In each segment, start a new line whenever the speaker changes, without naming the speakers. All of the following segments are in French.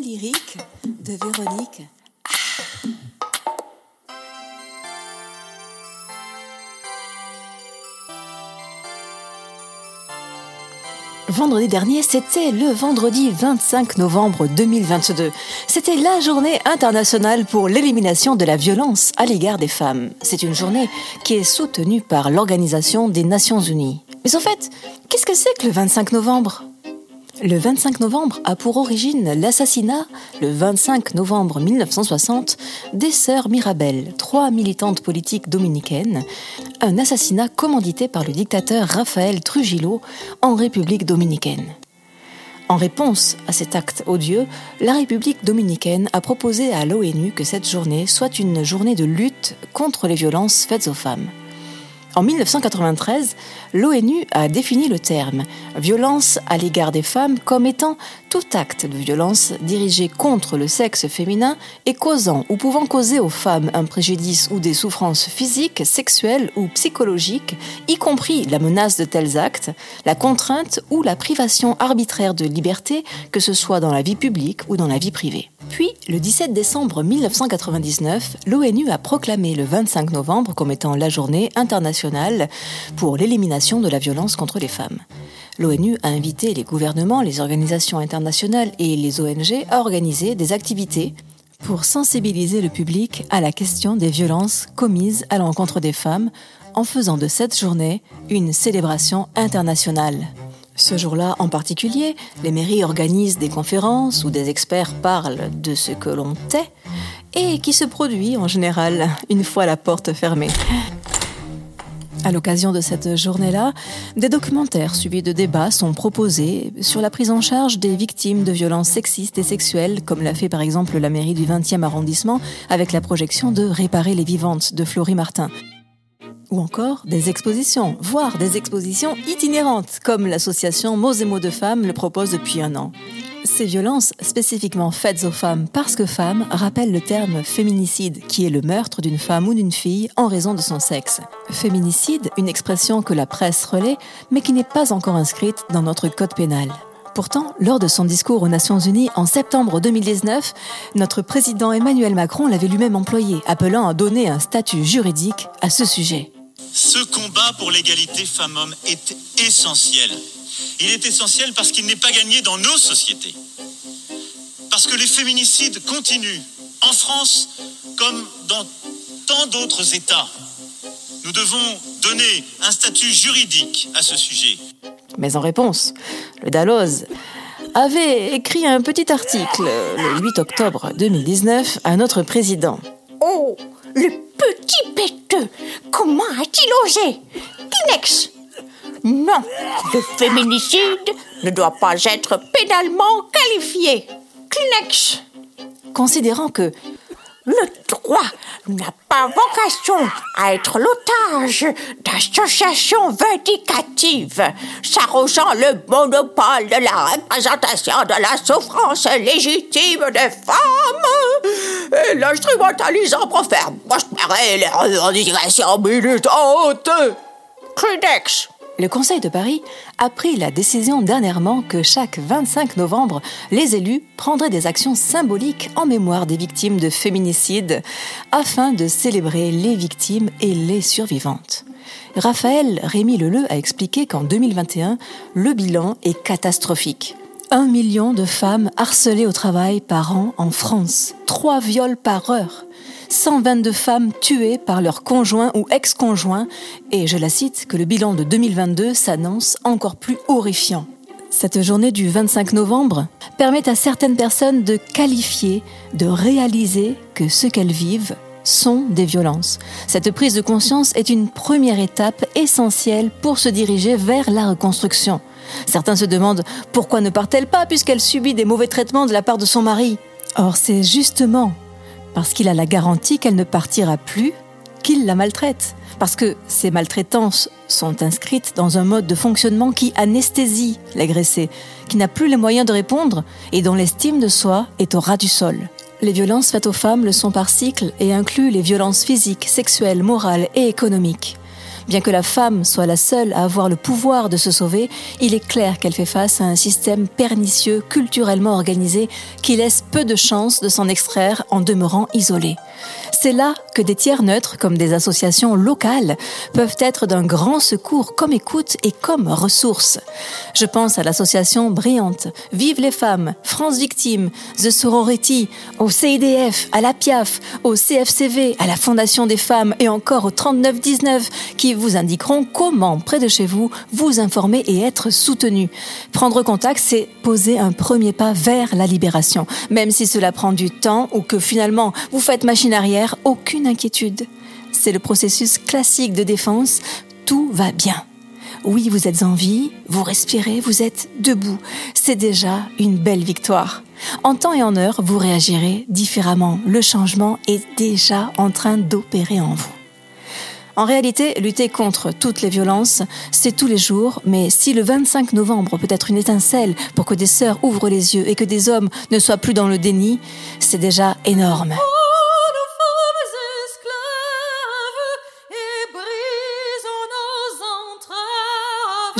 lyrique de Véronique. Vendredi dernier, c'était le vendredi 25 novembre 2022. C'était la journée internationale pour l'élimination de la violence à l'égard des femmes. C'est une journée qui est soutenue par l'Organisation des Nations Unies. Mais en fait, qu'est-ce que c'est que le 25 novembre? Le 25 novembre a pour origine l'assassinat, le 25 novembre 1960, des sœurs Mirabel, trois militantes politiques dominicaines, un assassinat commandité par le dictateur Rafael Trujillo en République dominicaine. En réponse à cet acte odieux, la République dominicaine a proposé à l'ONU que cette journée soit une journée de lutte contre les violences faites aux femmes. En 1993, l'ONU a défini le terme violence à l'égard des femmes comme étant tout acte de violence dirigé contre le sexe féminin et causant ou pouvant causer aux femmes un préjudice ou des souffrances physiques, sexuelles ou psychologiques, y compris la menace de tels actes, la contrainte ou la privation arbitraire de liberté, que ce soit dans la vie publique ou dans la vie privée. Puis, le 17 décembre 1999, l'ONU a proclamé le 25 novembre comme étant la journée internationale pour l'élimination de la violence contre les femmes l'ONU a invité les gouvernements, les organisations internationales et les ONG à organiser des activités pour sensibiliser le public à la question des violences commises à l'encontre des femmes en faisant de cette journée une célébration internationale. Ce jour-là en particulier, les mairies organisent des conférences où des experts parlent de ce que l'on tait et qui se produit en général une fois la porte fermée. À l'occasion de cette journée-là, des documentaires suivis de débats sont proposés sur la prise en charge des victimes de violences sexistes et sexuelles, comme l'a fait par exemple la mairie du 20e arrondissement avec la projection de Réparer les vivantes de Florie Martin. Ou encore des expositions, voire des expositions itinérantes, comme l'association Mots et mots de femmes le propose depuis un an. Ces violences spécifiquement faites aux femmes parce que femme rappellent le terme féminicide, qui est le meurtre d'une femme ou d'une fille en raison de son sexe. Féminicide, une expression que la presse relaie, mais qui n'est pas encore inscrite dans notre code pénal. Pourtant, lors de son discours aux Nations Unies en septembre 2019, notre président Emmanuel Macron l'avait lui-même employé, appelant à donner un statut juridique à ce sujet.
Ce combat pour l'égalité femmes-hommes est essentiel il est essentiel parce qu'il n'est pas gagné dans nos sociétés. Parce que les féminicides continuent en France comme dans tant d'autres États. Nous devons donner un statut juridique à ce sujet.
Mais en réponse, le Dalloz avait écrit un petit article le 8 octobre 2019 à notre président.
Oh, le petit péteux Comment a-t-il osé? Kinex non, le féminicide ne doit pas être pénalement qualifié. Kleenex.
Considérant que
le droit n'a pas vocation à être l'otage d'associations vindicatives s'arrogeant le monopole de la représentation de la souffrance légitime des femmes et l'instrumentalisant pour faire prospérer les revendications militantes. Kleenex.
Le Conseil de Paris a pris la décision dernièrement que chaque 25 novembre, les élus prendraient des actions symboliques en mémoire des victimes de féminicide afin de célébrer les victimes et les survivantes. Raphaël Rémy Leleu a expliqué qu'en 2021, le bilan est catastrophique. Un million de femmes harcelées au travail par an en France, trois viols par heure. 122 femmes tuées par leur conjoint ou ex-conjoint, et je la cite, que le bilan de 2022 s'annonce encore plus horrifiant. Cette journée du 25 novembre permet à certaines personnes de qualifier, de réaliser que ce qu'elles vivent sont des violences. Cette prise de conscience est une première étape essentielle pour se diriger vers la reconstruction. Certains se demandent pourquoi ne part-elle pas puisqu'elle subit des mauvais traitements de la part de son mari. Or, c'est justement parce qu'il a la garantie qu'elle ne partira plus, qu'il la maltraite. Parce que ces maltraitances sont inscrites dans un mode de fonctionnement qui anesthésie l'agressé, qui n'a plus les moyens de répondre et dont l'estime de soi est au ras du sol. Les violences faites aux femmes le sont par cycle et incluent les violences physiques, sexuelles, morales et économiques. Bien que la femme soit la seule à avoir le pouvoir de se sauver, il est clair qu'elle fait face à un système pernicieux, culturellement organisé, qui laisse peu de chances de s'en extraire en demeurant isolée. C'est là que des tiers neutres, comme des associations locales, peuvent être d'un grand secours comme écoute et comme ressource. Je pense à l'association Brillante, Vive les femmes, France Victime, The Sorority, au CIDF, à la PIAF, au CFCV, à la Fondation des femmes et encore au 3919 qui vous indiqueront comment, près de chez vous, vous informer et être soutenu. Prendre contact, c'est poser un premier pas vers la libération, même si cela prend du temps ou que finalement vous faites machine arrière, aucune inquiétude. C'est le processus classique de défense, tout va bien. Oui, vous êtes en vie, vous respirez, vous êtes debout. C'est déjà une belle victoire. En temps et en heure, vous réagirez différemment. Le changement est déjà en train d'opérer en vous. En réalité, lutter contre toutes les violences, c'est tous les jours, mais si le 25 novembre peut être une étincelle pour que des sœurs ouvrent les yeux et que des hommes ne soient plus dans le déni, c'est déjà énorme.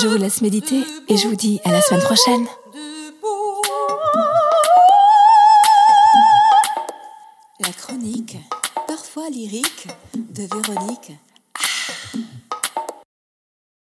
Je vous laisse méditer et je vous dis à la semaine prochaine. La chronique, parfois lyrique, de Véronique